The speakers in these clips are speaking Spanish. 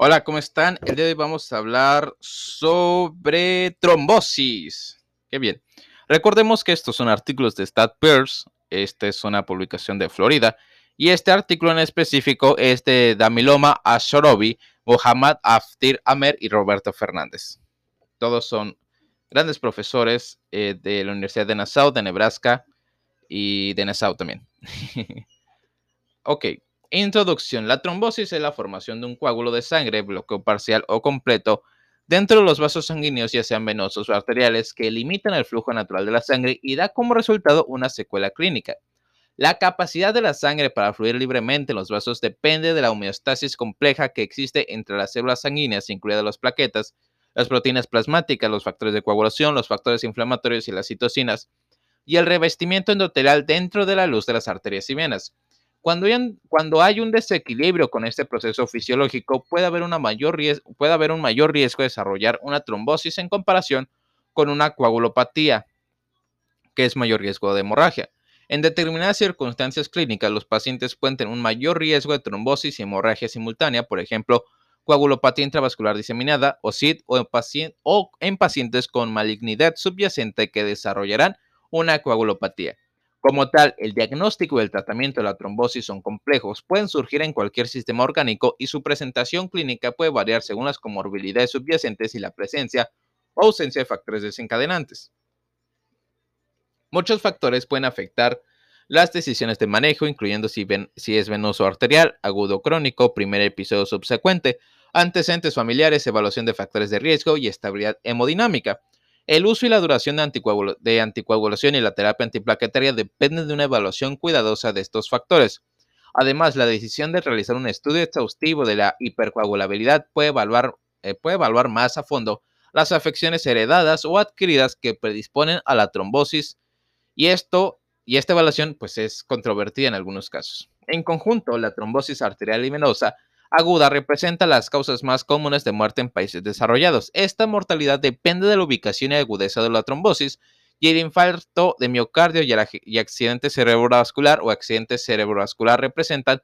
Hola, ¿cómo están? El día de hoy vamos a hablar sobre trombosis. Qué bien. Recordemos que estos son artículos de StatPears. Esta es una publicación de Florida. Y este artículo en específico es de Damiloma Ashorobi, Mohammad Aftir Amer y Roberto Fernández. Todos son grandes profesores eh, de la Universidad de Nassau, de Nebraska y de Nassau también. ok, Introducción. La trombosis es la formación de un coágulo de sangre, bloqueo parcial o completo, dentro de los vasos sanguíneos, ya sean venosos o arteriales, que limitan el flujo natural de la sangre y da como resultado una secuela clínica. La capacidad de la sangre para fluir libremente en los vasos depende de la homeostasis compleja que existe entre las células sanguíneas, incluidas las plaquetas, las proteínas plasmáticas, los factores de coagulación, los factores inflamatorios y las citocinas, y el revestimiento endotelial dentro de la luz de las arterias y venas. Cuando hay, un desequilibrio con este proceso fisiológico, puede haber, mayor puede haber un mayor riesgo de desarrollar una trombosis en comparación con una coagulopatía, que es mayor riesgo de hemorragia. En determinadas circunstancias clínicas, los pacientes pueden tener un mayor riesgo de trombosis y hemorragia simultánea, por ejemplo, coagulopatía intravascular diseminada o SID o en pacientes con malignidad subyacente que desarrollarán una coagulopatía. Como tal, el diagnóstico y el tratamiento de la trombosis son complejos, pueden surgir en cualquier sistema orgánico y su presentación clínica puede variar según las comorbilidades subyacentes y la presencia o ausencia de factores desencadenantes. Muchos factores pueden afectar las decisiones de manejo, incluyendo si, es venoso arterial, agudo crónico, primer episodio subsecuente, antecedentes familiares, evaluación de factores de riesgo y estabilidad hemodinámica. El uso y la duración de, anticoagulación y la terapia antiplaquetaria dependen de una evaluación cuidadosa de estos factores. Además, la decisión de realizar un estudio exhaustivo de la hipercoagulabilidad puede evaluar, eh, puede evaluar más a fondo las afecciones heredadas o adquiridas que predisponen a la trombosis y esto y esta evaluación pues es controvertida en algunos casos. En conjunto, la trombosis arterial y venosa aguda representa las causas más comunes de muerte en países desarrollados. Esta mortalidad depende de la ubicación y agudeza de la trombosis y el infarto de miocardio y, accidente cerebrovascular o accidente cerebrovascular representan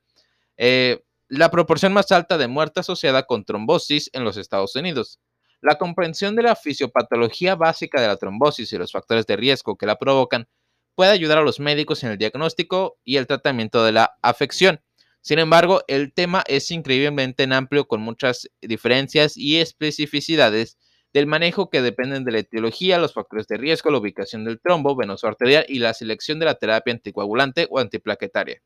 eh, la proporción más alta de muerte asociada con trombosis en los Estados Unidos. La comprensión de la fisiopatología básica de la trombosis y los factores de riesgo que la provocan puede ayudar a los médicos en el diagnóstico y el tratamiento de la afección. Sin embargo, el tema es increíblemente amplio con muchas diferencias y especificidades del manejo que dependen de la etiología, los factores de riesgo, la ubicación del trombo venoso arterial y la selección de la terapia anticoagulante o antiplaquetaria.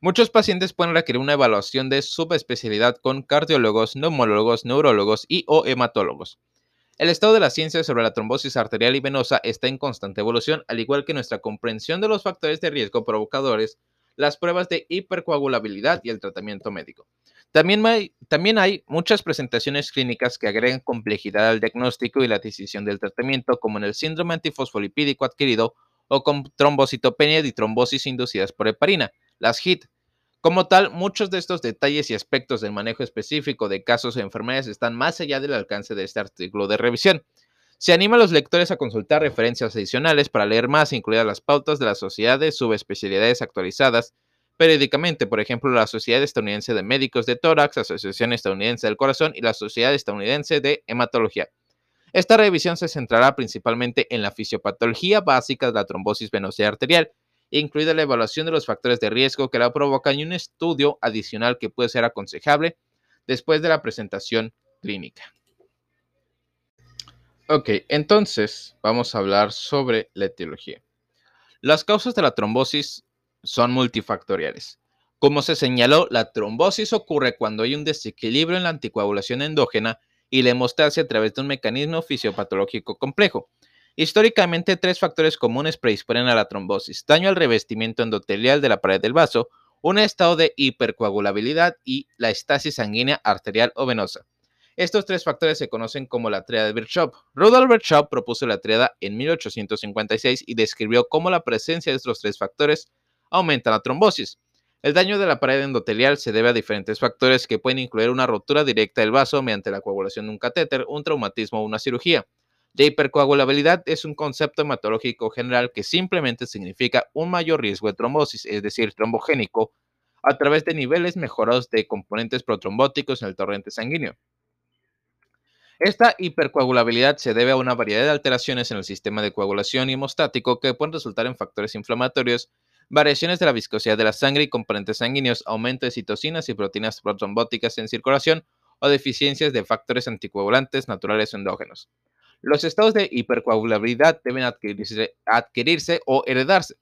Muchos pacientes pueden requerir una evaluación de subespecialidad con cardiólogos, neumólogos, neurólogos y o hematólogos. El estado de la ciencia sobre la trombosis arterial y venosa está en constante evolución, al igual que nuestra comprensión de los factores de riesgo provocadores las pruebas de hipercoagulabilidad y el tratamiento médico. También hay, también hay, muchas presentaciones clínicas que agregan complejidad al diagnóstico y la decisión del tratamiento, como en el síndrome antifosfolipídico adquirido o con trombocitopenia y trombosis inducidas por heparina, las HIT. Como tal, muchos de estos detalles y aspectos del manejo específico de casos o enfermedades están más allá del alcance de este artículo de revisión. Se anima a los lectores a consultar referencias adicionales para leer más, incluidas las pautas de las sociedades subespecialidades actualizadas periódicamente, por ejemplo, la Sociedad Estadounidense de Médicos de Tórax, la Asociación Estadounidense del Corazón y la Sociedad Estadounidense de Hematología. Esta revisión se centrará principalmente en la fisiopatología básica de la trombosis venosa arterial, incluida la evaluación de los factores de riesgo que la provocan y un estudio adicional que puede ser aconsejable después de la presentación clínica. Ok, entonces vamos a hablar sobre la etiología. Las causas de la trombosis son multifactoriales. Como se señaló, la trombosis ocurre cuando hay un desequilibrio en la anticoagulación endógena y la hemostasia a través de un mecanismo fisiopatológico complejo. Históricamente, tres factores comunes predisponen a la trombosis: daño al revestimiento endotelial de la pared del vaso, un estado de hipercoagulabilidad y la estasis sanguínea arterial o venosa. Estos tres factores se conocen como la tríada de Virchow. Rudolf Virchow propuso la tríada en 1856 y describió cómo la presencia de estos tres factores aumenta la trombosis. El daño de la pared endotelial se debe a diferentes factores que pueden incluir una rotura directa del vaso mediante la coagulación de un catéter, un traumatismo o una cirugía. La hipercoagulabilidad es un concepto hematológico general que simplemente significa un mayor riesgo de trombosis, es decir, trombogénico, a través de niveles mejorados de componentes protrombóticos en el torrente sanguíneo. Esta hipercoagulabilidad se debe a una variedad de alteraciones en el sistema de coagulación hemostático que pueden resultar en factores inflamatorios, variaciones de la viscosidad de la sangre y componentes sanguíneos, aumento de citocinas y proteínas protrombóticas en circulación o deficiencias de factores anticoagulantes naturales o endógenos. Los estados de hipercoagulabilidad deben adquirirse, adquirirse o heredarse.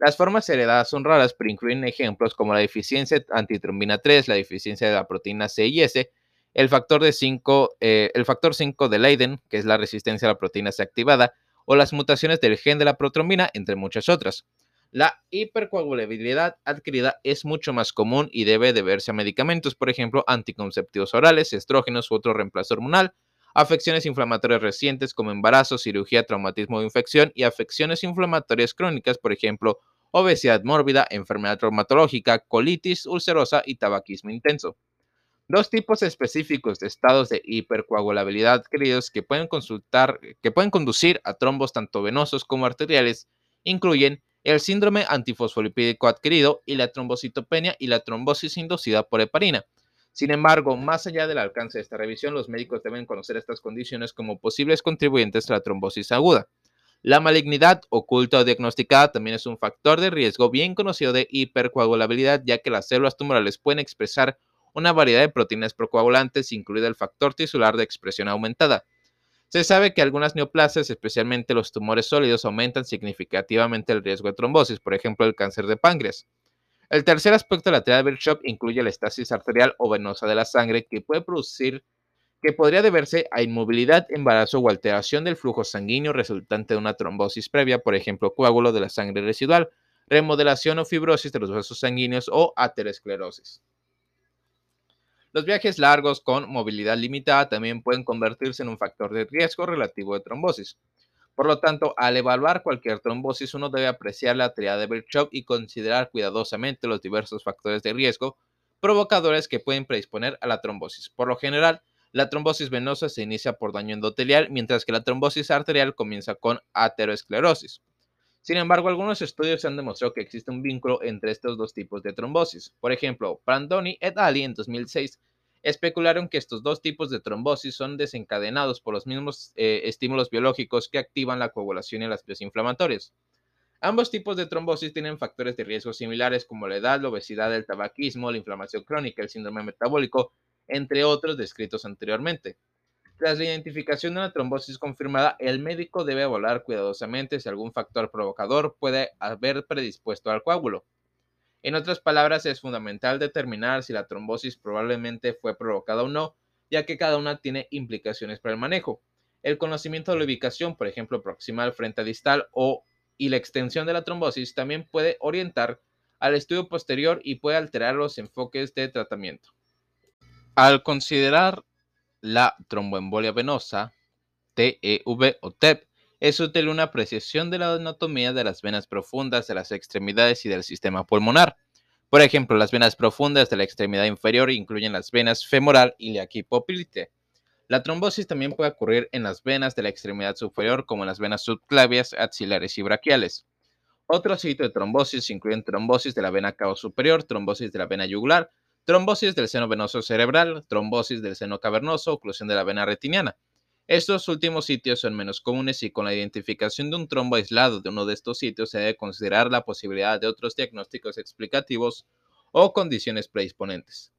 Las formas heredadas son raras, pero incluyen ejemplos como la deficiencia antitrombina 3, la deficiencia de la proteína C y S, el factor, de 5, eh, el factor 5 de Leiden, que es la resistencia a la proteína C activada, o las mutaciones del gen de la protrombina, entre muchas otras. La hipercoagulabilidad adquirida es mucho más común y debe deberse a medicamentos, por ejemplo, anticonceptivos orales, estrógenos u otro reemplazo hormonal, afecciones inflamatorias recientes como embarazo, cirugía, traumatismo o infección y afecciones inflamatorias crónicas, por ejemplo, obesidad mórbida, enfermedad traumatológica, colitis ulcerosa y tabaquismo intenso. Dos tipos específicos de estados de hipercoagulabilidad adquiridos que pueden, consultar, que pueden conducir a trombos tanto venosos como arteriales incluyen el síndrome antifosfolipídico adquirido y la trombocitopenia y la trombosis inducida por heparina. Sin embargo, más allá del alcance de esta revisión, los médicos deben conocer estas condiciones como posibles contribuyentes a la trombosis aguda. La malignidad oculta o diagnosticada también es un factor de riesgo bien conocido de hipercoagulabilidad, ya que las células tumorales pueden expresar una variedad de proteínas procoagulantes, incluido el factor tisular de expresión aumentada. Se sabe que algunas neoplasias, especialmente los tumores sólidos, aumentan significativamente el riesgo de trombosis, por ejemplo, el cáncer de páncreas. El tercer aspecto de la teoría de Birchhoff incluye la estasis arterial o venosa de la sangre que puede producir que podría deberse a inmovilidad, embarazo o alteración del flujo sanguíneo resultante de una trombosis previa, por ejemplo, coágulo de la sangre residual, remodelación o fibrosis de los vasos sanguíneos o aterosclerosis. Los viajes largos con movilidad limitada también pueden convertirse en un factor de riesgo relativo de trombosis. Por lo tanto, al evaluar cualquier trombosis, uno debe apreciar la triada de Birchhoff y considerar cuidadosamente los diversos factores de riesgo provocadores que pueden predisponer a la trombosis. Por lo general, la trombosis venosa se inicia por daño endotelial, mientras que la trombosis arterial comienza con aterosclerosis. Sin embargo, algunos estudios han demostrado que existe un vínculo entre estos dos tipos de trombosis. Por ejemplo, Brandoni et al. en 2006 especularon que estos dos tipos de trombosis son desencadenados por los mismos eh, estímulos biológicos que activan la coagulación y las vías inflamatorias. Ambos tipos de trombosis tienen factores de riesgo similares como la edad, la obesidad, el tabaquismo, la inflamación crónica, el síndrome metabólico, entre otros descritos anteriormente. Tras la identificación de una trombosis confirmada, el médico debe evaluar cuidadosamente si algún factor provocador puede haber predispuesto al coágulo. En otras palabras, es fundamental determinar si la trombosis probablemente fue provocada o no, ya que cada una tiene implicaciones para el manejo. El conocimiento de la ubicación, por ejemplo, proximal frente a distal o y la extensión de la trombosis también puede orientar al estudio posterior y puede alterar los enfoques de tratamiento. Al considerar la tromboembolia venosa, TEV o TEP, es útil una apreciación de la anatomía de las venas profundas de las extremidades y del sistema pulmonar. Por ejemplo, las venas profundas de la extremidad inferior incluyen las venas femoral y la poplite. La trombosis también puede ocurrir en las venas de la extremidad superior, como en las venas subclavias, axilares y braquiales. Otros sitios de trombosis incluyen trombosis de la vena cava superior, trombosis de la vena yugular, trombosis del seno venoso cerebral, trombosis del seno cavernoso, oclusión de la vena retiniana. Estos últimos sitios son menos comunes y con la identificación de un trombo aislado de uno de estos sitios se debe considerar la posibilidad de otros diagnósticos explicativos o condiciones predisponentes.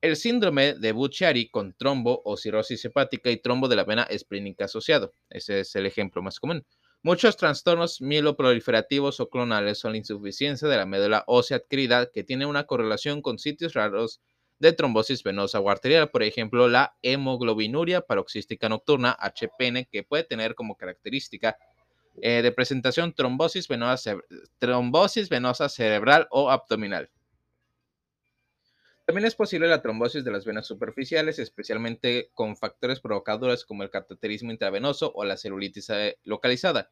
El síndrome de Buchiari con trombo o cirrosis hepática y trombo de la vena esplínica asociado. Ese es el ejemplo más común. Muchos trastornos mieloproliferativos o clonales son la insuficiencia de la médula ósea adquirida que tiene una correlación con sitios raros de trombosis venosa o arterial, por ejemplo, la hemoglobinuria paroxística nocturna, HPN, que puede tener como característica eh, de presentación trombosis venosa, trombosis venosa cerebral o abdominal. También es posible la trombosis de las venas superficiales, especialmente con factores provocadores como el cateterismo intravenoso o la celulitis eh, localizada.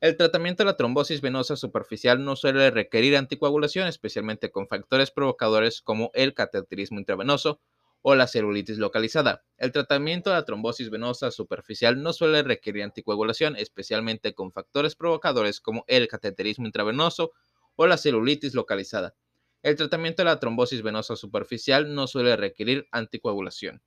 El tratamiento de la trombosis venosa superficial no suele requerir anticoagulación, especialmente con factores provocadores como el cateterismo intravenoso o la celulitis localizada. El tratamiento de la trombosis venosa superficial no suele requerir anticoagulación, especialmente con factores provocadores como el cateterismo intravenoso o la celulitis localizada. El tratamiento de la trombosis venosa superficial no suele requerir anticoagulación.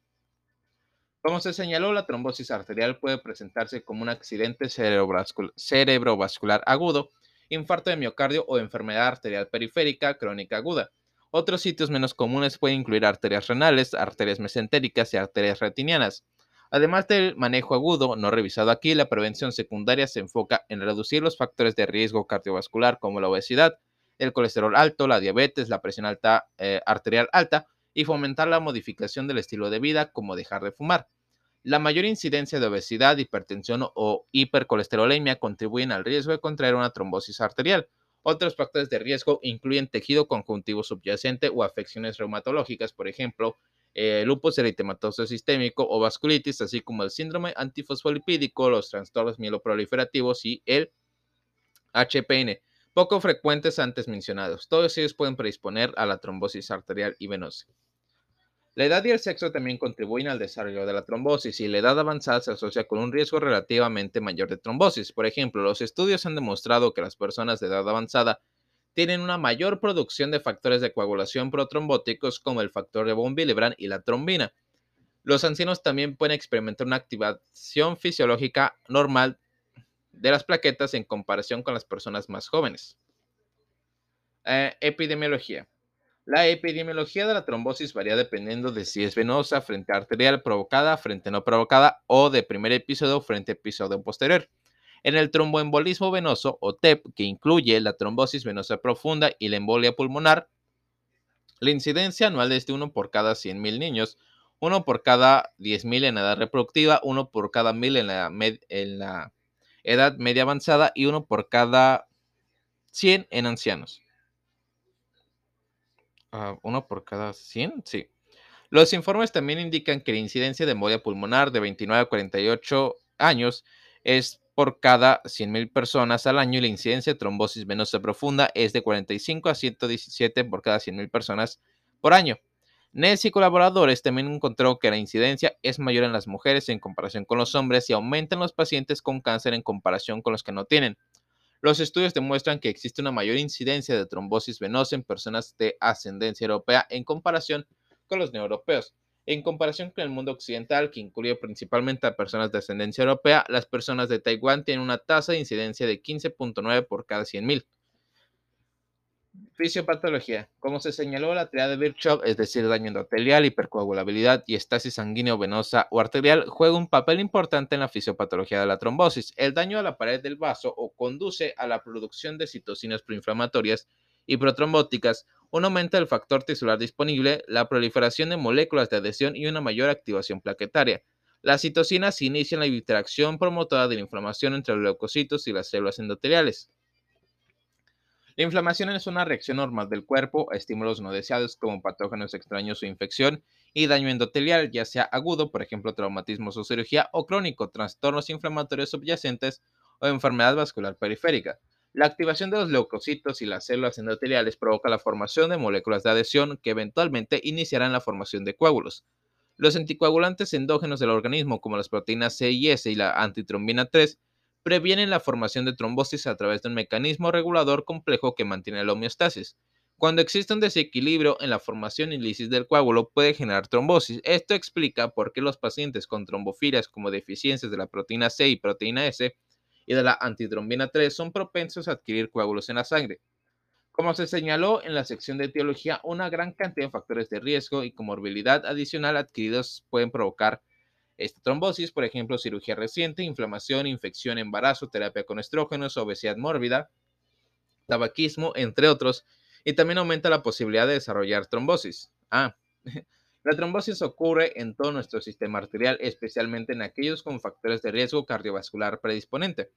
Como se señaló, la trombosis arterial puede presentarse como un accidente cerebrovascular agudo, infarto de miocardio o enfermedad arterial periférica crónica aguda. Otros sitios menos comunes pueden incluir arterias renales, arterias mesentéricas y arterias retinianas. Además del manejo agudo no revisado aquí, la prevención secundaria se enfoca en reducir los factores de riesgo cardiovascular como la obesidad, el colesterol alto, la diabetes, la presión alta, eh, arterial alta y fomentar la modificación del estilo de vida como dejar de fumar. La mayor incidencia de obesidad, hipertensión o hipercolesterolemia contribuyen al riesgo de contraer una trombosis arterial. Otros factores de riesgo incluyen tejido conjuntivo subyacente o afecciones reumatológicas, por ejemplo, eh, lupus eritematoso sistémico o vasculitis, así como el síndrome antifosfolipídico, los trastornos mieloproliferativos y el HPN, poco frecuentes antes mencionados. Todos ellos pueden predisponer a la trombosis arterial y venosa. La edad y el sexo también contribuyen al desarrollo de la trombosis y la edad avanzada se asocia con un riesgo relativamente mayor de trombosis. Por ejemplo, los estudios han demostrado que las personas de edad avanzada tienen una mayor producción de factores de coagulación protrombóticos como el factor de von Willebrand y la trombina. Los ancianos también pueden experimentar una activación fisiológica normal de las plaquetas en comparación con las personas más jóvenes. Eh, epidemiología. La epidemiología de la trombosis varía dependiendo de si es venosa frente arterial provocada, frente no provocada o de primer episodio frente episodio posterior. En el tromboembolismo venoso o TEP, que incluye la trombosis venosa profunda y la embolia pulmonar, la incidencia anual es de 1 por cada 100.000 niños, 1 por cada 10.000 en edad reproductiva, 1 por cada 1.000 en la, en la edad media avanzada y 1 por cada 100 en ancianos. Ah, uno por cada 100, sí. Los informes también indican que la incidencia de embolia pulmonar de 29 a 48 años es por cada 100.000 personas al año y la incidencia de trombosis venosa profunda es de 45 a 117 por cada 100.000 personas por año. Ness y colaboradores también encontró que la incidencia es mayor en las mujeres en comparación con los hombres y aumenta en los pacientes con cáncer en comparación con los que no tienen. Los estudios demuestran que existe una mayor incidencia de trombosis venosa en personas de ascendencia europea en comparación con los neoeuropeos. En comparación con el mundo occidental, que incluye principalmente a personas de ascendencia europea, las personas de Taiwán tienen una tasa de incidencia de 15.9 por cada 100.000. Fisiopatología. Como se señaló, la triada de Virchow, es decir, daño endotelial, hipercoagulabilidad y estasis sanguíneo venosa o arterial, juega un papel importante en la fisiopatología de la trombosis. El daño a la pared del vaso o conduce a la producción de citocinas proinflamatorias y protrombóticas, un aumento del factor tisular disponible, la proliferación de moléculas de adhesión y una mayor activación plaquetaria. Las citocinas inician la interacción promotora de la inflamación entre los leucocitos y las células endoteliales. La inflamación es una reacción normal del cuerpo a estímulos no deseados como patógenos extraños o infección y daño endotelial, ya sea agudo, por ejemplo, traumatismos o cirugía, o crónico, trastornos inflamatorios subyacentes o enfermedad vascular periférica. La activación de los leucocitos y las células endoteliales provoca la formación de moléculas de adhesión que eventualmente iniciarán la formación de coágulos. Los anticoagulantes endógenos del organismo, como las proteínas C y S y la antitrombina 3, previenen la formación de trombosis a través de un mecanismo regulador complejo que mantiene la homeostasis. Cuando existe un desequilibrio en la formación y lisis del coágulo puede generar trombosis. Esto explica por qué los pacientes con trombofilias como deficiencias de la proteína C y proteína S y de la antitrombina 3 son propensos a adquirir coágulos en la sangre. Como se señaló en la sección de etiología, una gran cantidad de factores de riesgo y comorbilidad adicional adquiridos pueden provocar esta trombosis, por ejemplo, cirugía reciente, inflamación, infección, embarazo, terapia con estrógenos, obesidad mórbida, tabaquismo, entre otros, y también aumenta la posibilidad de desarrollar trombosis. Ah, la trombosis ocurre en todo nuestro sistema arterial, especialmente en aquellos con factores de riesgo cardiovascular predisponente.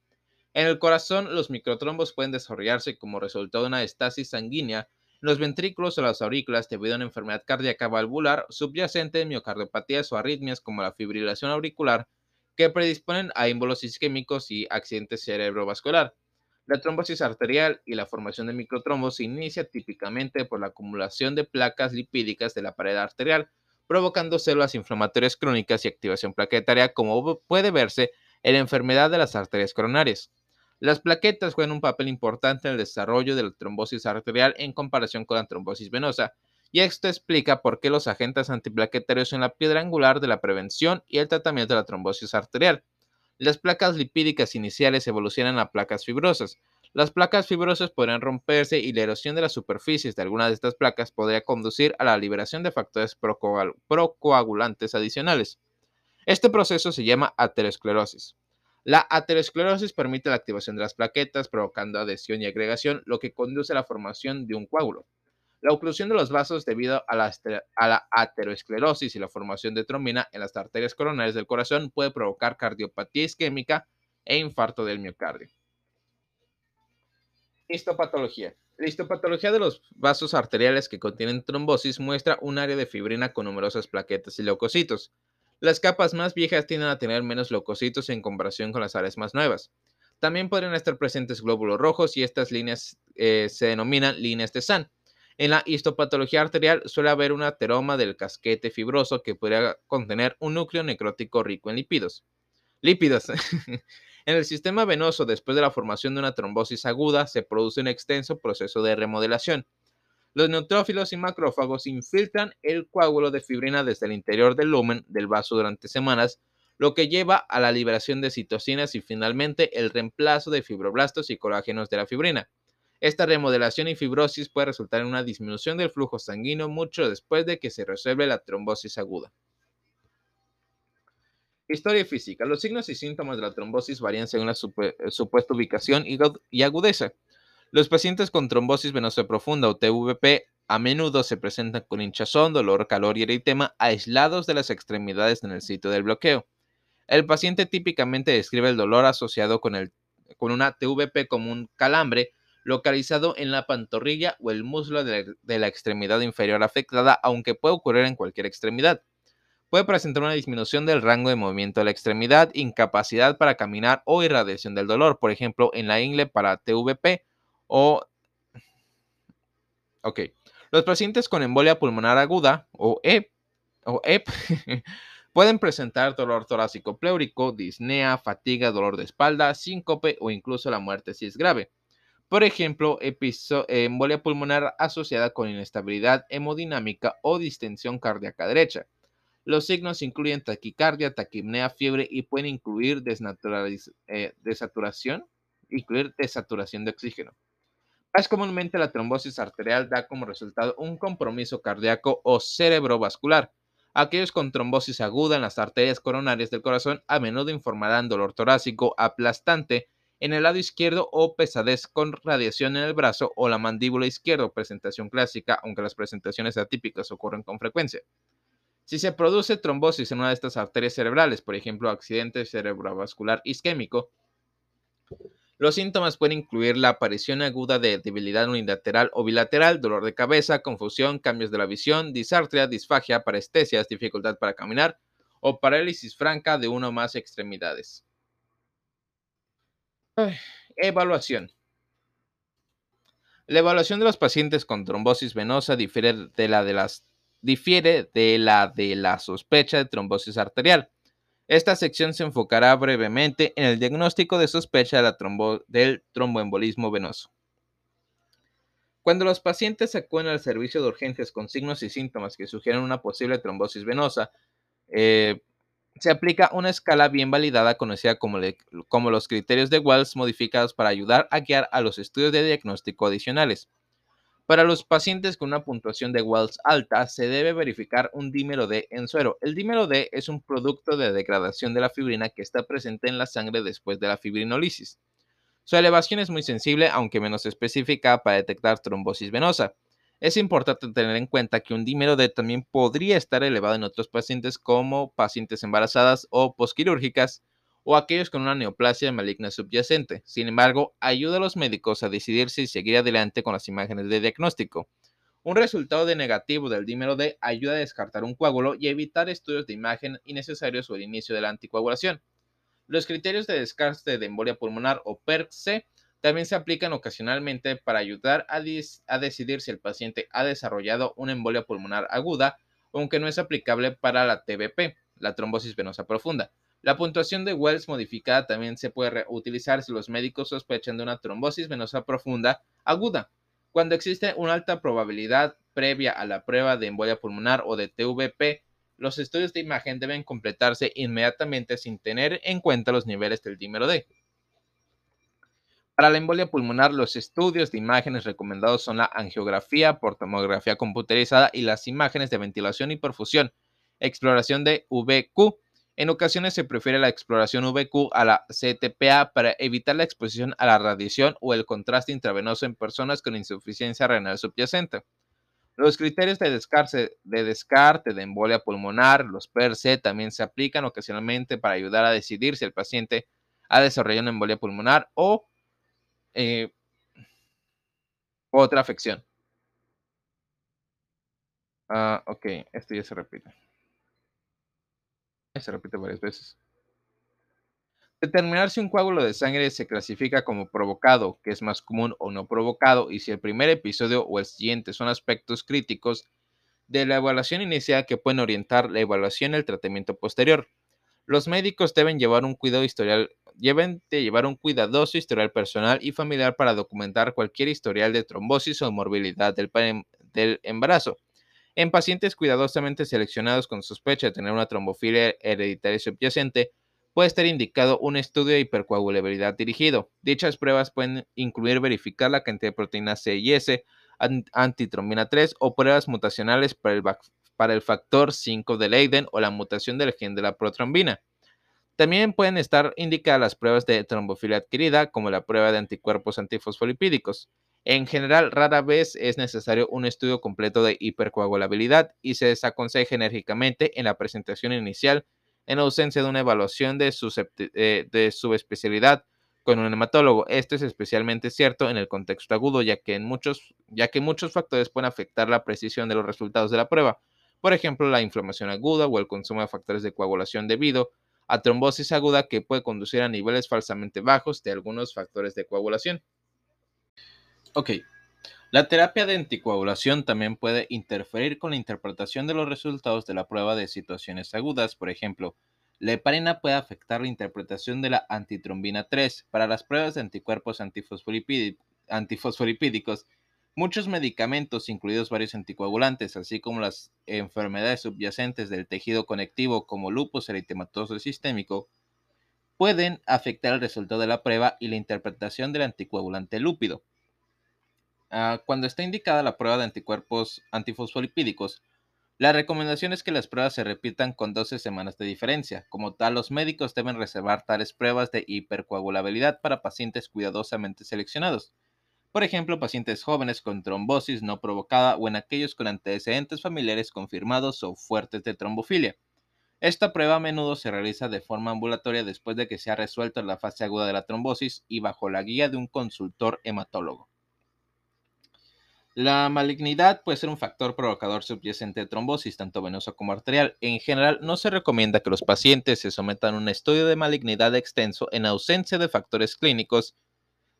En el corazón, los microtrombos pueden desarrollarse como resultado de una estasis sanguínea los ventrículos o las aurículas debido a una enfermedad cardíaca valvular subyacente, miocardiopatías o arritmias como la fibrilación auricular, que predisponen a émbolos isquémicos y accidentes cerebrovascular. La trombosis arterial y la formación de microtrombos se inicia típicamente por la acumulación de placas lipídicas de la pared arterial, provocando células inflamatorias crónicas y activación plaquetaria, como puede verse en la enfermedad de las arterias coronarias. Las plaquetas juegan un papel importante en el desarrollo de la trombosis arterial en comparación con la trombosis venosa, y esto explica por qué los agentes antiplaquetarios son la piedra angular de la prevención y el tratamiento de la trombosis arterial. Las placas lipídicas iniciales evolucionan a placas fibrosas. Las placas fibrosas podrían romperse y la erosión de las superficies de algunas de estas placas podría conducir a la liberación de factores procoagulantes adicionales. Este proceso se llama aterosclerosis. La aterosclerosis permite la activación de las plaquetas, provocando adhesión y agregación, lo que conduce a la formación de un coágulo. La oclusión de los vasos debido a la, aterosclerosis y la formación de trombina en las arterias coronarias del corazón puede provocar cardiopatía isquémica e infarto del miocardio. Histopatología. La histopatología de los vasos arteriales que contienen trombosis muestra un área de fibrina con numerosas plaquetas y leucocitos. Las capas más viejas tienden a tener menos leucocitos en comparación con las áreas más nuevas. También podrían estar presentes glóbulos rojos y estas líneas eh, se denominan líneas de San. En la histopatología arterial suele haber un ateroma del casquete fibroso que podría contener un núcleo necrótico rico en lípidos. Lípidos. en el sistema venoso, después de la formación de una trombosis aguda, se produce un extenso proceso de remodelación. Los neutrófilos y macrófagos infiltran el coágulo de fibrina desde el interior del lumen del vaso durante semanas, lo que lleva a la liberación de citocinas y finalmente el reemplazo de fibroblastos y colágenos de la fibrina. Esta remodelación y fibrosis puede resultar en una disminución del flujo sanguíneo mucho después de que se resuelve la trombosis aguda. Historia física. Los signos y síntomas de la trombosis varían según la supuesta ubicación y agudeza. Los pacientes con trombosis venosa profunda o TVP a menudo se presentan con hinchazón, dolor, calor y eritema aislados de las extremidades en el sitio del bloqueo. El paciente típicamente describe el dolor asociado con, el, con una TVP como un calambre localizado en la pantorrilla o el muslo de la, extremidad inferior afectada, aunque puede ocurrir en cualquier extremidad. Puede presentar una disminución del rango de movimiento de la extremidad, incapacidad para caminar o irradiación del dolor, por ejemplo, en la ingle para TVP o... Ok. Los pacientes con embolia pulmonar aguda o EP, o EP pueden presentar dolor torácico pleurico, disnea, fatiga, dolor de espalda, síncope o incluso la muerte si es grave. Por ejemplo, embolia pulmonar asociada con inestabilidad hemodinámica o distensión cardíaca derecha. Los signos incluyen taquicardia, taquipnea, fiebre y pueden incluir eh, desaturación, incluir desaturación de oxígeno. Más comúnmente la trombosis arterial da como resultado un compromiso cardíaco o cerebrovascular. Aquellos con trombosis aguda en las arterias coronarias del corazón a menudo informarán dolor torácico aplastante en el lado izquierdo o pesadez con radiación en el brazo o la mandíbula izquierda, presentación clásica, aunque las presentaciones atípicas ocurren con frecuencia. Si se produce trombosis en una de estas arterias cerebrales, por ejemplo, accidente cerebrovascular isquémico, los síntomas pueden incluir la aparición aguda de debilidad unilateral o bilateral, dolor de cabeza, confusión, cambios de la visión, disartria, disfagia, parestesias, dificultad para caminar o parálisis franca de una o más extremidades. Evaluación. La evaluación de los pacientes con trombosis venosa difiere de la de, las, difiere de, la, de la sospecha de trombosis arterial. Esta sección se enfocará brevemente en el diagnóstico de sospecha de la del tromboembolismo venoso. Cuando los pacientes acuden al servicio de urgencias con signos y síntomas que sugieren una posible trombosis venosa, eh, se aplica una escala bien validada conocida como, como, los criterios de Wells modificados para ayudar a guiar a los estudios de diagnóstico adicionales. Para los pacientes con una puntuación de Wells alta, se debe verificar un dímero D en suero. El dímero D es un producto de degradación de la fibrina que está presente en la sangre después de la fibrinolisis. Su elevación es muy sensible, aunque menos específica para detectar trombosis venosa. Es importante tener en cuenta que un dímero D también podría estar elevado en otros pacientes como pacientes embarazadas o posquirúrgicas o aquellos con una neoplasia maligna subyacente. Sin embargo, ayuda a los médicos a decidir si seguir adelante con las imágenes de diagnóstico. Un resultado de negativo del dímero D ayuda a descartar un coágulo y evitar estudios de imagen innecesarios o el inicio de la anticoagulación. Los criterios de descarte de embolia pulmonar o PERC-C también se aplican ocasionalmente para ayudar a, decidir si el paciente ha desarrollado una embolia pulmonar aguda, aunque no es aplicable para la TBP, la trombosis venosa profunda. La puntuación de Wells modificada también se puede utilizar si los médicos sospechan de una trombosis venosa profunda aguda, cuando existe una alta probabilidad previa a la prueba de embolia pulmonar o de TVP, los estudios de imagen deben completarse inmediatamente sin tener en cuenta los niveles del dímero D. Para la embolia pulmonar, los estudios de imágenes recomendados son la angiografía por tomografía computerizada y las imágenes de ventilación y perfusión, exploración de VQ. En ocasiones se prefiere la exploración VQ a la CTPA para evitar la exposición a la radiación o el contraste intravenoso en personas con insuficiencia renal subyacente. Los criterios de descarte, de embolia pulmonar, los PERC, también se aplican ocasionalmente para ayudar a decidir si el paciente ha desarrollado una embolia pulmonar o eh, otra afección. Ah, ok, esto ya se repite. Se repite varias veces. Determinar si un coágulo de sangre se clasifica como provocado, que es más común, o no provocado, y si el primer episodio o el siguiente son aspectos críticos de la evaluación inicial que pueden orientar la evaluación y el tratamiento posterior. Los médicos deben llevar un cuidado historial, deben de llevar un cuidadoso historial personal y familiar para documentar cualquier historial de trombosis o morbilidad del, del embarazo. En pacientes cuidadosamente seleccionados con sospecha de tener una trombofilia hereditaria subyacente, puede estar indicado un estudio de hipercoagulabilidad dirigido. Dichas pruebas pueden incluir verificar la cantidad de proteína C y S, antitrombina 3 o pruebas mutacionales para el, para el factor 5 de Leiden o la mutación del gen de la protrombina. También pueden estar indicadas las pruebas de trombofilia adquirida, como la prueba de anticuerpos antifosfolipídicos. En general, rara vez es necesario un estudio completo de hipercoagulabilidad y se desaconseja enérgicamente en la presentación inicial en ausencia de una evaluación de, eh, de subespecialidad con un hematólogo. Esto es especialmente cierto en el contexto agudo, ya que, en muchos, ya que muchos factores pueden afectar la precisión de los resultados de la prueba. Por ejemplo, la inflamación aguda o el consumo de factores de coagulación debido a trombosis aguda que puede conducir a niveles falsamente bajos de algunos factores de coagulación. Ok, la terapia de anticoagulación también puede interferir con la interpretación de los resultados de la prueba de situaciones agudas. Por ejemplo, la heparina puede afectar la interpretación de la antitrombina 3. Para las pruebas de anticuerpos antifosfolipídicos, muchos medicamentos, incluidos varios anticoagulantes, así como las enfermedades subyacentes del tejido conectivo como lupus eritematoso sistémico, pueden afectar el resultado de la prueba y la interpretación del anticoagulante lúpido. Ah, cuando está indicada la prueba de anticuerpos antifosfolipídicos, la recomendación es que las pruebas se repitan con 12 semanas de diferencia. Como tal, los médicos deben reservar tales pruebas de hipercoagulabilidad para pacientes cuidadosamente seleccionados. Por ejemplo, pacientes jóvenes con trombosis no provocada o en aquellos con antecedentes familiares confirmados o fuertes de trombofilia. Esta prueba a menudo se realiza de forma ambulatoria después de que se ha resuelto la fase aguda de la trombosis y bajo la guía de un consultor hematólogo. La malignidad puede ser un factor provocador subyacente de trombosis, tanto venosa como arterial. En general, no se recomienda que los pacientes se sometan a un estudio de malignidad extenso en ausencia de factores clínicos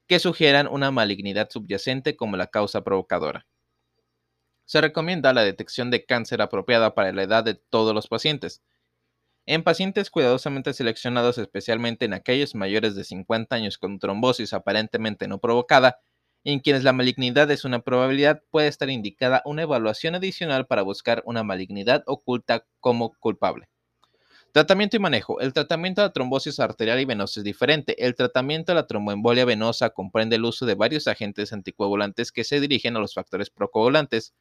que sugieran una malignidad subyacente como la causa provocadora. Se recomienda la detección de cáncer apropiada para la edad de todos los pacientes. En pacientes cuidadosamente seleccionados, especialmente en aquellos mayores de 50 años con trombosis aparentemente no provocada, en quienes la malignidad es una probabilidad, puede estar indicada una evaluación adicional para buscar una malignidad oculta como culpable. Tratamiento y manejo. El tratamiento de la trombosis arterial y venosa es diferente. El tratamiento de la tromboembolia venosa comprende el uso de varios agentes anticoagulantes que se dirigen a los factores procoagulantes,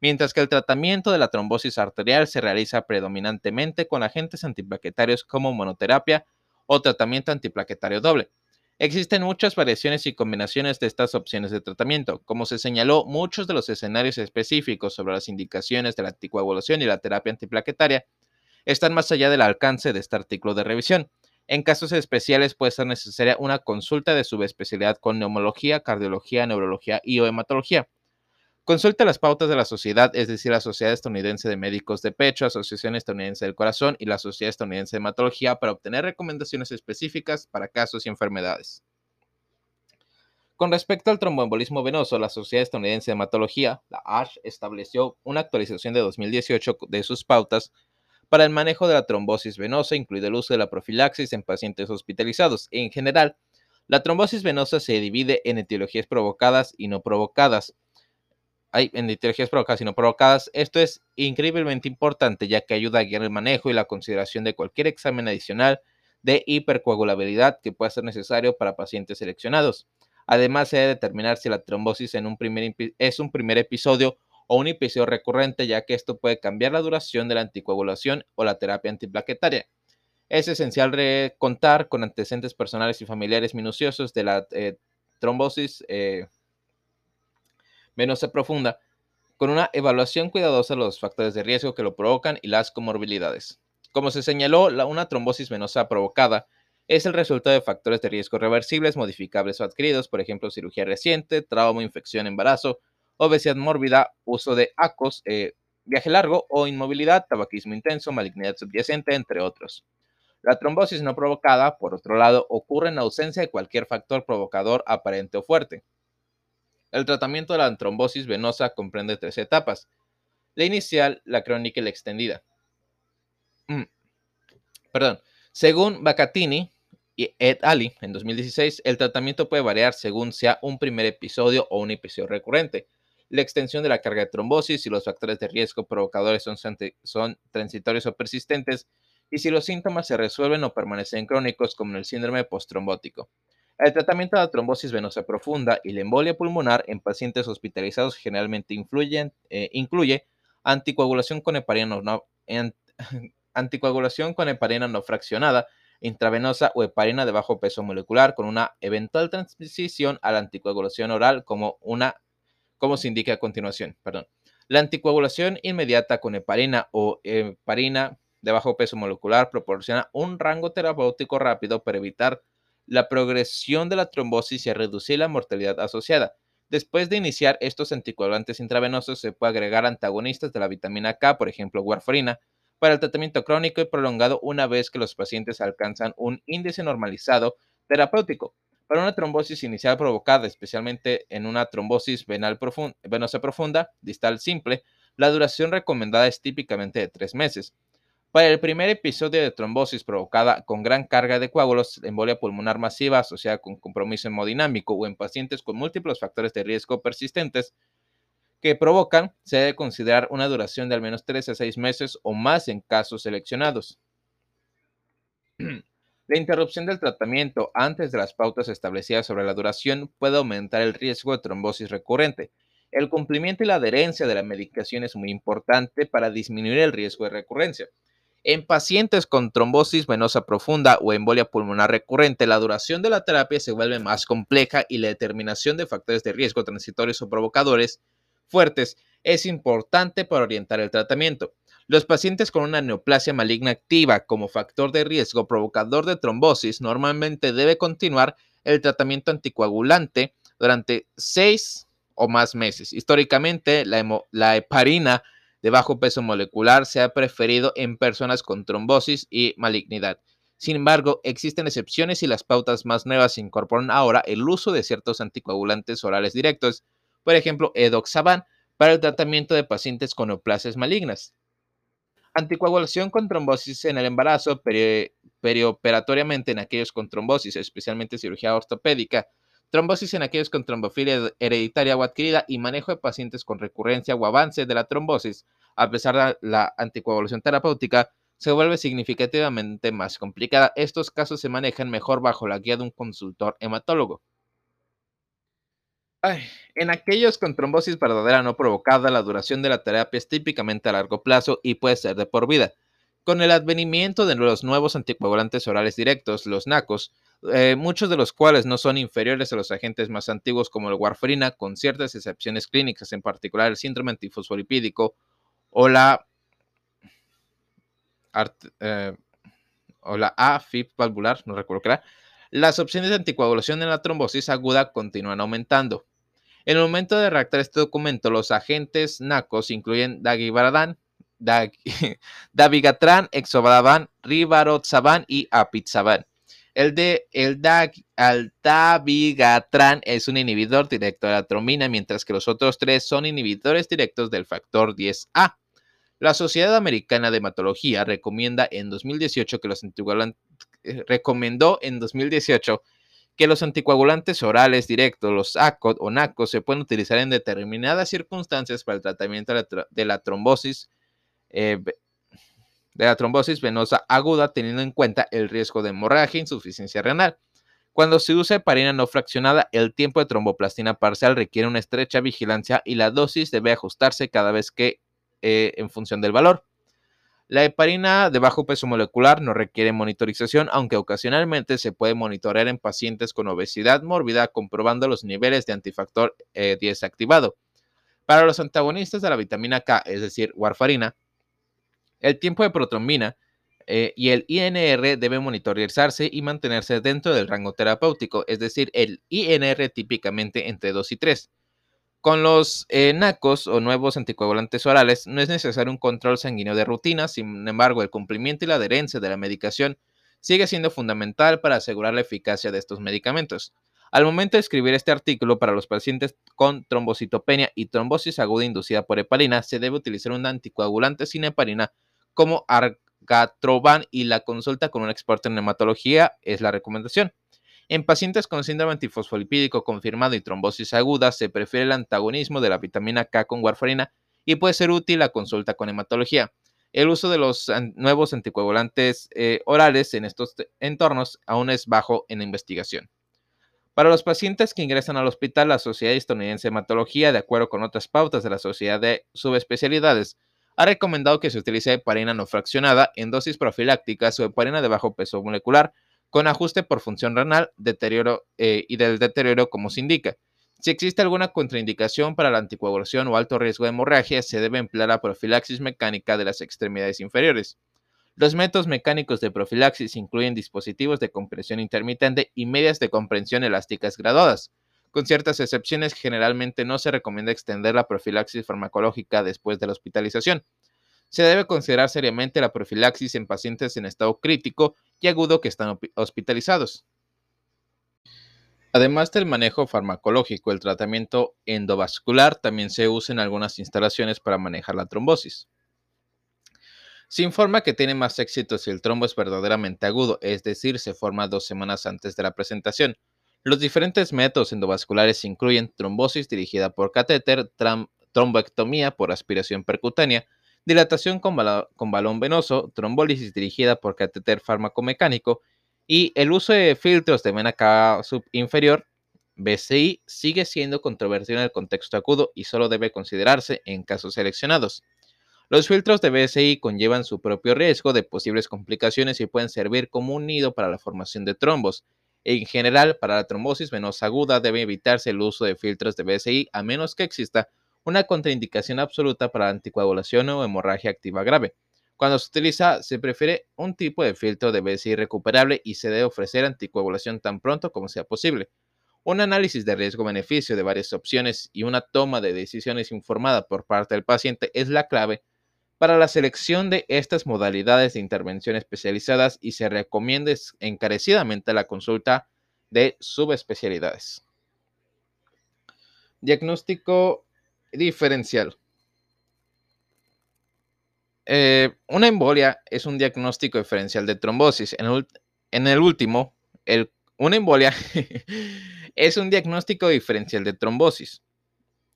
mientras que el tratamiento de la trombosis arterial se realiza predominantemente con agentes antiplaquetarios como monoterapia o tratamiento antiplaquetario doble. Existen muchas variaciones y combinaciones de estas opciones de tratamiento. Como se señaló, muchos de los escenarios específicos sobre las indicaciones de la anticoagulación y la terapia antiplaquetaria están más allá del alcance de este artículo de revisión. En casos especiales puede ser necesaria una consulta de subespecialidad con neumología, cardiología, neurología y o hematología. Consulte las pautas de la sociedad, es decir, la Sociedad Estadounidense de Médicos de Pecho, Asociación Estadounidense del Corazón y la Sociedad Estadounidense de Hematología para obtener recomendaciones específicas para casos y enfermedades. Con respecto al tromboembolismo venoso, la Sociedad Estadounidense de Hematología, la ASH, estableció una actualización de 2018 de sus pautas para el manejo de la trombosis venosa, incluido el uso de la profilaxis en pacientes hospitalizados. En general, la trombosis venosa se divide en etiologías provocadas y no provocadas. Hay en etiologías provocadas y no provocadas. Esto es increíblemente importante ya que ayuda a guiar el manejo y la consideración de cualquier examen adicional de hipercoagulabilidad que pueda ser necesario para pacientes seleccionados. Además, se debe determinar si la trombosis en un primer es un primer episodio o un episodio recurrente, ya que esto puede cambiar la duración de la anticoagulación o la terapia antiplaquetaria. Es esencial contar con antecedentes personales y familiares minuciosos de la eh, trombosis eh, venosa profunda, con una evaluación cuidadosa de los factores de riesgo que lo provocan y las comorbilidades. Como se señaló, una trombosis venosa provocada es el resultado de factores de riesgo reversibles, modificables o adquiridos, por ejemplo, cirugía reciente, trauma, infección, embarazo, obesidad mórbida, uso de ACOS, eh, viaje largo o inmovilidad, tabaquismo intenso, malignidad subyacente, entre otros. La trombosis no provocada, por otro lado, ocurre en ausencia de cualquier factor provocador aparente o fuerte. El tratamiento de la trombosis venosa comprende tres etapas. La inicial, la crónica y la extendida. Mm. Perdón. Según Bacatini y Ed Ali en 2016, el tratamiento puede variar según sea un primer episodio o un episodio recurrente la extensión de la carga de trombosis, si los factores de riesgo provocadores son, son transitorios o persistentes, y si los síntomas se resuelven o permanecen crónicos, como en el síndrome postrombótico. El tratamiento de la trombosis venosa profunda y la embolia pulmonar en pacientes hospitalizados generalmente eh, incluye anticoagulación con heparina no, anticoagulación con heparina no fraccionada, intravenosa o heparina de bajo peso molecular con una eventual transición a la anticoagulación oral como una como se indica a continuación. Perdón. La anticoagulación inmediata con heparina o heparina de bajo peso molecular proporciona un rango terapéutico rápido para evitar la progresión de la trombosis y reducir la mortalidad asociada. Después de iniciar estos anticoagulantes intravenosos, se puede agregar antagonistas de la vitamina K, por ejemplo, warfarina, para el tratamiento crónico y prolongado una vez que los pacientes alcanzan un índice normalizado terapéutico. Para una trombosis inicial provocada, especialmente en una trombosis venal venosa profunda, distal simple, la duración recomendada es típicamente de tres meses. Para el primer episodio de trombosis provocada con gran carga de coágulos, embolia pulmonar masiva asociada con compromiso hemodinámico o en pacientes con múltiples factores de riesgo persistentes que provocan, se debe considerar una duración de al menos 3 a 6 meses o más en casos seleccionados. La interrupción del tratamiento antes de las pautas establecidas sobre la duración puede aumentar el riesgo de trombosis recurrente. El cumplimiento y la adherencia de la medicación es muy importante para disminuir el riesgo de recurrencia. En pacientes con trombosis venosa profunda o embolia pulmonar recurrente, la duración de la terapia se vuelve más compleja y la determinación de factores de riesgo transitorios o provocadores fuertes es importante para orientar el tratamiento. Los pacientes con una neoplasia maligna activa como factor de riesgo provocador de trombosis normalmente debe continuar el tratamiento anticoagulante durante seis o más meses. Históricamente, la, heparina de bajo peso molecular se ha preferido en personas con trombosis y malignidad. Sin embargo, existen excepciones y las pautas más nuevas incorporan ahora el uso de ciertos anticoagulantes orales directos, por ejemplo, edoxaban, para el tratamiento de pacientes con neoplasias malignas. Anticoagulación con trombosis en el embarazo perioperatoriamente en aquellos con trombosis, especialmente cirugía ortopédica, trombosis en aquellos con trombofilia hereditaria o adquirida y manejo de pacientes con recurrencia o avance de la trombosis, a pesar de la anticoagulación terapéutica, se vuelve significativamente más complicada. Estos casos se manejan mejor bajo la guía de un consultor hematólogo en aquellos con trombosis verdadera no provocada, la duración de la terapia es típicamente a largo plazo y puede ser de por vida. Con el advenimiento de los nuevos anticoagulantes orales directos, los NACOS, eh, muchos de los cuales no son inferiores a los agentes más antiguos como el warfarina, con ciertas excepciones clínicas, en particular el síndrome antifosfolipídico o la, eh, o la valvular, no recuerdo qué era, las opciones de anticoagulación en la trombosis aguda continúan aumentando. En el momento de redactar este documento, los agentes NACOS incluyen dagibaradán, dabigatran, exobadaban, rivaroxaban y apitzaban. El, de, el, dabigatran es un inhibidor directo de la tromina, mientras que los otros tres son inhibidores directos del factor 10A. La Sociedad Americana de Hematología recomienda en 2018 que los eh, recomendó en 2018 que los anticoagulantes orales directos, los ACOT o NACO, se pueden utilizar en determinadas circunstancias para el tratamiento de la trombosis, eh, de la trombosis venosa aguda, teniendo en cuenta el riesgo de hemorragia e insuficiencia renal. Cuando se usa heparina no fraccionada, el tiempo de tromboplastina parcial requiere una estrecha vigilancia y la dosis debe ajustarse cada vez que eh, en función del valor. La heparina de bajo peso molecular no requiere monitorización, aunque ocasionalmente se puede monitorear en pacientes con obesidad mórbida comprobando los niveles de antifactor 10 eh, activado. Para los antagonistas de la vitamina K, es decir, warfarina, el tiempo de protrombina eh, y el INR debe monitorizarse y mantenerse dentro del rango terapéutico, es decir, el INR típicamente entre 2 y 3. Con los eh, NACOS o nuevos anticoagulantes orales no es necesario un control sanguíneo de rutina, sin embargo el cumplimiento y la adherencia de la medicación sigue siendo fundamental para asegurar la eficacia de estos medicamentos. Al momento de escribir este artículo para los pacientes con trombocitopenia y trombosis aguda inducida por heparina, se debe utilizar un anticoagulante sin heparina como argatroban y la consulta con un experto en hematología es la recomendación. En pacientes con síndrome antifosfolipídico confirmado y trombosis aguda, se prefiere el antagonismo de la vitamina K con warfarina y puede ser útil la consulta con hematología. El uso de los nuevos anticoagulantes eh, orales en estos entornos aún es bajo en investigación. Para los pacientes que ingresan al hospital, la Sociedad Estadounidense de Hematología, de acuerdo con otras pautas de la Sociedad de Subespecialidades, ha recomendado que se utilice heparina no fraccionada en dosis profilácticas o heparina de bajo peso molecular con ajuste por función renal deterioro, eh, y del deterioro como se indica. Si existe alguna contraindicación para la anticoagulación o alto riesgo de hemorragia, se debe emplear la profilaxis mecánica de las extremidades inferiores. Los métodos mecánicos de profilaxis incluyen dispositivos de compresión intermitente y medias de comprensión elásticas graduadas. Con ciertas excepciones, generalmente no se recomienda extender la profilaxis farmacológica después de la hospitalización. Se debe considerar seriamente la profilaxis en pacientes en estado crítico y agudo que están hospitalizados. Además del manejo farmacológico, el tratamiento endovascular también se usa en algunas instalaciones para manejar la trombosis. Se informa que tiene más éxito si el trombo es verdaderamente agudo, es decir, se forma dos semanas antes de la presentación. Los diferentes métodos endovasculares incluyen trombosis dirigida por catéter, tromboectomía por aspiración percutánea, dilatación con, balón venoso, trombólisis dirigida por catéter fármaco-mecánico y el uso de filtros de vena cava subinferior, BCI, sigue siendo controversial en el contexto agudo y solo debe considerarse en casos seleccionados. Los filtros de BCI conllevan su propio riesgo de posibles complicaciones y pueden servir como un nido para la formación de trombos. En general, para la trombosis venosa aguda debe evitarse el uso de filtros de BCI a menos que exista una contraindicación absoluta para anticoagulación o hemorragia activa grave. Cuando se utiliza, se prefiere un tipo de filtro de BCI recuperable y se debe ofrecer anticoagulación tan pronto como sea posible. Un análisis de riesgo-beneficio de varias opciones y una toma de decisiones informada por parte del paciente es la clave para la selección de estas modalidades de intervención especializadas y se recomienda encarecidamente la consulta de subespecialidades. Diagnóstico diferencial. Eh, una embolia es un diagnóstico diferencial de trombosis. En el, último, una embolia es un diagnóstico diferencial de trombosis.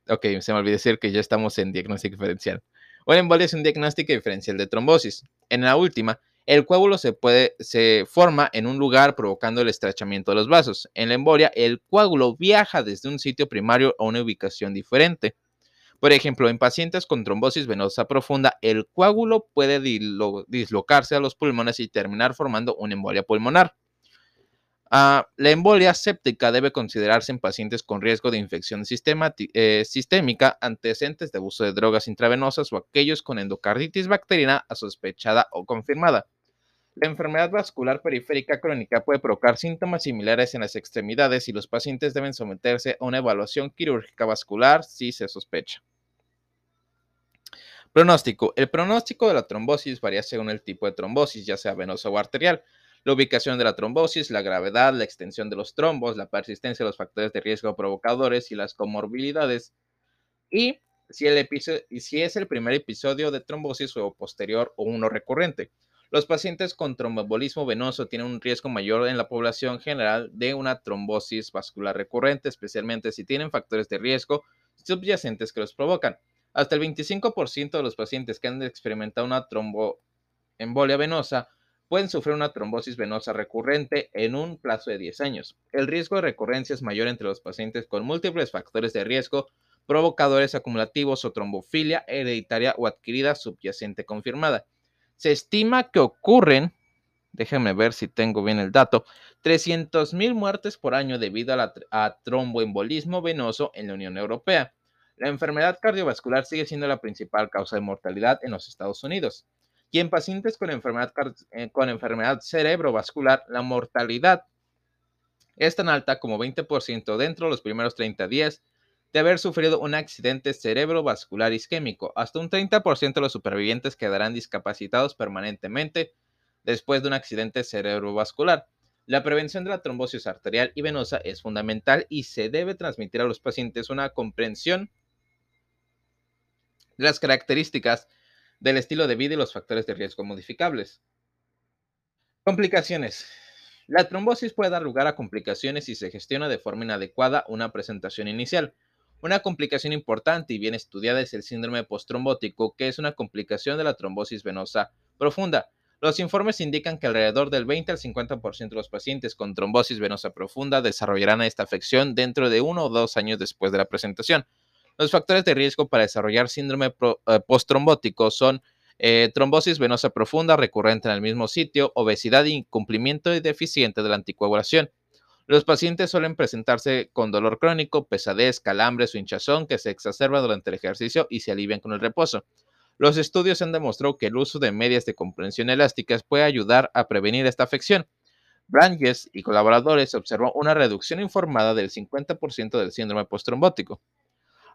Ok, se me olvidó decir que ya estamos en diagnóstico diferencial. Una embolia es un diagnóstico diferencial de trombosis. En la última, el coágulo se, se forma en un lugar provocando el estrechamiento de los vasos. En la embolia, el coágulo viaja desde un sitio primario a una ubicación diferente. Por ejemplo, en pacientes con trombosis venosa profunda, el coágulo puede dislocarse a los pulmones y terminar formando una embolia pulmonar. Ah, la embolia séptica debe considerarse en pacientes con riesgo de infección eh, sistémica, antecedentes de abuso de drogas intravenosas o aquellos con endocarditis bacteriana sospechada o confirmada. La enfermedad vascular periférica crónica puede provocar síntomas similares en las extremidades y los pacientes deben someterse a una evaluación quirúrgica vascular si se sospecha. Pronóstico. El pronóstico de la trombosis varía según el tipo de trombosis, ya sea venosa o arterial. La ubicación de la trombosis, la gravedad, la extensión de los trombos, la persistencia de los factores de riesgo provocadores y las comorbilidades y si, el es el primer episodio de trombosis o posterior o uno recurrente. Los pacientes con tromboembolismo venoso tienen un riesgo mayor en la población general de una trombosis vascular recurrente, especialmente si tienen factores de riesgo subyacentes que los provocan. Hasta el 25% de los pacientes que han experimentado una tromboembolia venosa pueden sufrir una trombosis venosa recurrente en un plazo de 10 años. El riesgo de recurrencia es mayor entre los pacientes con múltiples factores de riesgo, provocadores acumulativos o trombofilia hereditaria o adquirida subyacente confirmada. Se estima que ocurren, déjenme ver si tengo bien el dato, 300.000 muertes por año debido a, a tromboembolismo venoso en la Unión Europea. La enfermedad cardiovascular sigue siendo la principal causa de mortalidad en los Estados Unidos. Y en pacientes con enfermedad, eh, con enfermedad cerebrovascular, la mortalidad es tan alta como 20% dentro de los primeros 30 días de haber sufrido un accidente cerebrovascular isquémico. Hasta un 30% de los supervivientes quedarán discapacitados permanentemente después de un accidente cerebrovascular. La prevención de la trombosis arterial y venosa es fundamental y se debe transmitir a los pacientes una comprensión de las características del estilo de vida y los factores de riesgo modificables. Complicaciones. La trombosis puede dar lugar a complicaciones si se gestiona de forma inadecuada una presentación inicial. Una complicación importante y bien estudiada es el síndrome postrombótico, que es una complicación de la trombosis venosa profunda. Los informes indican que alrededor del 20 al 50% de los pacientes con trombosis venosa profunda desarrollarán esta afección dentro de uno o dos años después de la presentación. Los factores de riesgo para desarrollar síndrome eh, posttrombótico son eh, trombosis venosa profunda recurrente en el mismo sitio, obesidad, incumplimiento y deficiente de la anticoagulación. Los pacientes suelen presentarse con dolor crónico, pesadez, calambres o hinchazón que se exacerba durante el ejercicio y se alivian con el reposo. Los estudios han demostrado que el uso de medias de comprensión elásticas puede ayudar a prevenir esta afección. Branges y colaboradores observó una reducción informada del 50% del síndrome postrombótico.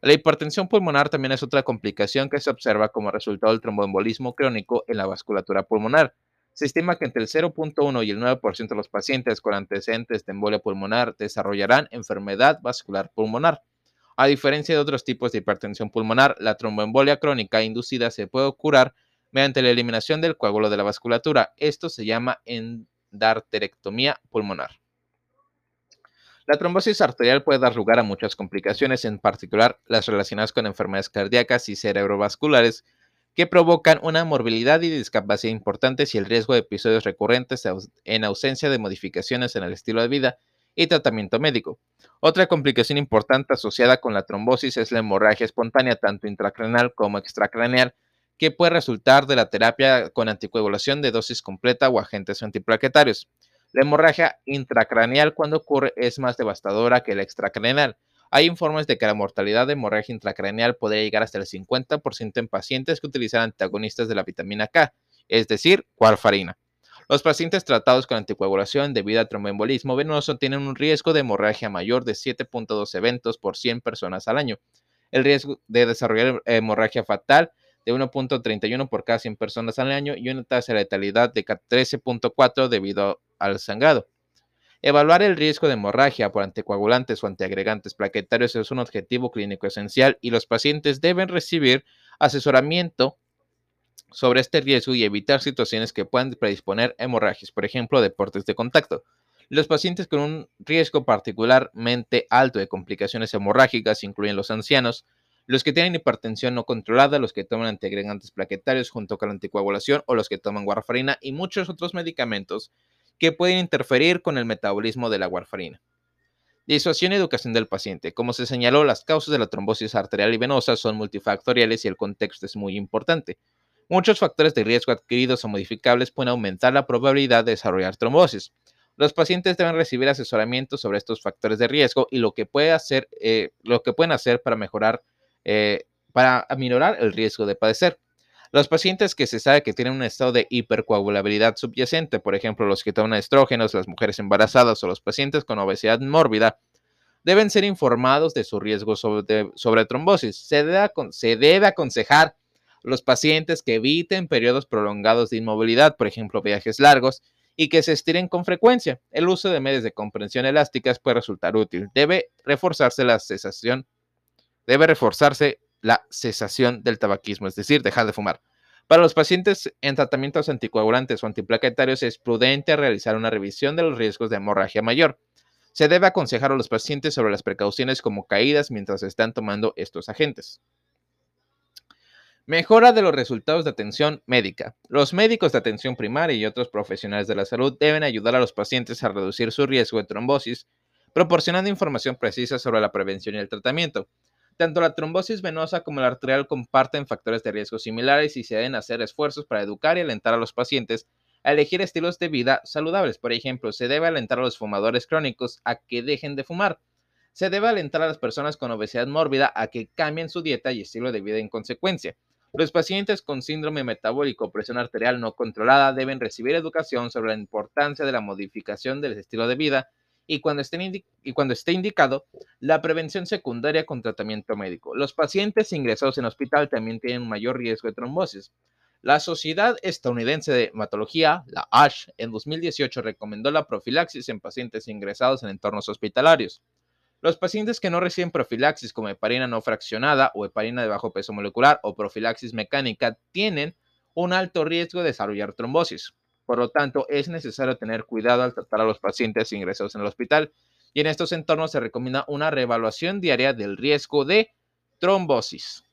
La hipertensión pulmonar también es otra complicación que se observa como resultado del tromboembolismo crónico en la vasculatura pulmonar. Se estima que entre el 0.1 y el 9% de los pacientes con antecedentes de embolia pulmonar desarrollarán enfermedad vascular pulmonar. A diferencia de otros tipos de hipertensión pulmonar, la tromboembolia crónica inducida se puede curar mediante la eliminación del coágulo de la vasculatura. Esto se llama endarterectomía pulmonar. La trombosis arterial puede dar lugar a muchas complicaciones, en particular las relacionadas con enfermedades cardíacas y cerebrovasculares, que provocan una morbilidad y discapacidad importantes y el riesgo de episodios recurrentes en ausencia de modificaciones en el estilo de vida y tratamiento médico. Otra complicación importante asociada con la trombosis es la hemorragia espontánea, tanto intracraneal como extracraneal, que puede resultar de la terapia con anticoagulación de dosis completa o agentes antiplaquetarios. La hemorragia intracraneal cuando ocurre es más devastadora que la extracraneal. Hay informes de que la mortalidad de hemorragia intracraneal podría llegar hasta el 50% en pacientes que utilizan antagonistas de la vitamina K, es decir, warfarina. Los pacientes tratados con anticoagulación debido a tromboembolismo venoso tienen un riesgo de hemorragia mayor de 7.2 eventos por 100 personas al año. El riesgo de desarrollar hemorragia fatal de 1.31 por cada 100 personas al año y una tasa de letalidad de 13.4 debido al sangrado. Evaluar el riesgo de hemorragia por anticoagulantes o antiagregantes plaquetarios es un objetivo clínico esencial y los pacientes deben recibir asesoramiento sobre este riesgo y evitar situaciones que puedan predisponer hemorragias, por ejemplo, deportes de contacto. Los pacientes con un riesgo particularmente alto de complicaciones hemorrágicas incluyen los ancianos, los que tienen hipertensión no controlada, los que toman antiagregantes plaquetarios junto con la anticoagulación o los que toman warfarina y muchos otros medicamentos que pueden interferir con el metabolismo de la warfarina. Disuasión y educación del paciente. Como se señaló, las causas de la trombosis arterial y venosa son multifactoriales y el contexto es muy importante. Muchos factores de riesgo adquiridos o modificables pueden aumentar la probabilidad de desarrollar trombosis. Los pacientes deben recibir asesoramiento sobre estos factores de riesgo y lo que, puede hacer, eh, lo que pueden hacer para mejorar eh, para aminorar el riesgo de padecer. Los pacientes que se sabe que tienen un estado de hipercoagulabilidad subyacente, por ejemplo, los que toman estrógenos, las mujeres embarazadas o los pacientes con obesidad mórbida, deben ser informados de su riesgo sobre, trombosis. Se debe, se debe aconsejar a los pacientes que eviten periodos prolongados de inmovilidad, por ejemplo, viajes largos, y que se estiren con frecuencia. El uso de medios de comprensión elásticas puede resultar útil. Debe reforzarse la cesación debe reforzarse la cesación del tabaquismo, es decir, dejar de fumar. Para los pacientes en tratamientos anticoagulantes o antiplaquetarios es prudente realizar una revisión de los riesgos de hemorragia mayor. Se debe aconsejar a los pacientes sobre las precauciones como caídas mientras están tomando estos agentes. Mejora de los resultados de atención médica. Los médicos de atención primaria y otros profesionales de la salud deben ayudar a los pacientes a reducir su riesgo de trombosis, proporcionando información precisa sobre la prevención y el tratamiento. Tanto la trombosis venosa como la arterial comparten factores de riesgo similares y se deben hacer esfuerzos para educar y alentar a los pacientes a elegir estilos de vida saludables. Por ejemplo, se debe alentar a los fumadores crónicos a que dejen de fumar. Se debe alentar a las personas con obesidad mórbida a que cambien su dieta y estilo de vida en consecuencia. Los pacientes con síndrome metabólico o presión arterial no controlada deben recibir educación sobre la importancia de la modificación del estilo de vida y cuando, esté indicado, la prevención secundaria con tratamiento médico. Los pacientes ingresados en hospital también tienen mayor riesgo de trombosis. La Sociedad Estadounidense de Hematología, la ASH, en 2018 recomendó la profilaxis en pacientes ingresados en entornos hospitalarios. Los pacientes que no reciben profilaxis como heparina no fraccionada o heparina de bajo peso molecular o profilaxis mecánica tienen un alto riesgo de desarrollar trombosis. Por lo tanto, es necesario tener cuidado al tratar a los pacientes ingresados en el hospital y en estos entornos se recomienda una reevaluación diaria del riesgo de trombosis.